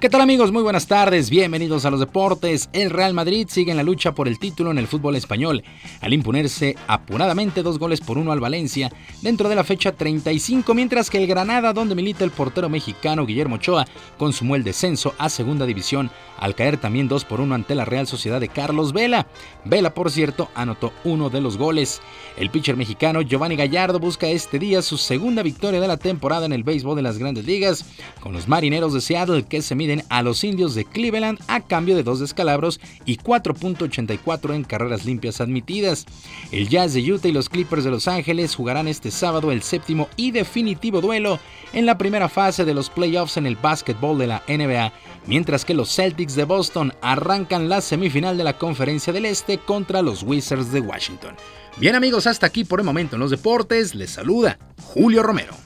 ¿Qué tal amigos? Muy buenas tardes, bienvenidos a los deportes. El Real Madrid sigue en la lucha por el título en el fútbol español, al imponerse apuradamente dos goles por uno al Valencia dentro de la fecha 35, mientras que el Granada, donde milita el portero mexicano Guillermo Ochoa, consumó el descenso a segunda división, al caer también dos por uno ante la Real Sociedad de Carlos Vela. Vela, por cierto, anotó uno de los goles. El pitcher mexicano Giovanni Gallardo busca este día su segunda victoria de la temporada en el béisbol de las grandes ligas, con los marineros de Seattle que se miden a los indios de Cleveland a cambio de dos descalabros y 4.84 en carreras limpias admitidas. El Jazz de Utah y los Clippers de Los Ángeles jugarán este sábado el séptimo y definitivo duelo en la primera fase de los playoffs en el básquetbol de la NBA, mientras que los Celtics de Boston arrancan la semifinal de la Conferencia del Este contra los Wizards de Washington. Bien amigos, hasta aquí por el momento en los deportes, les saluda Julio Romero.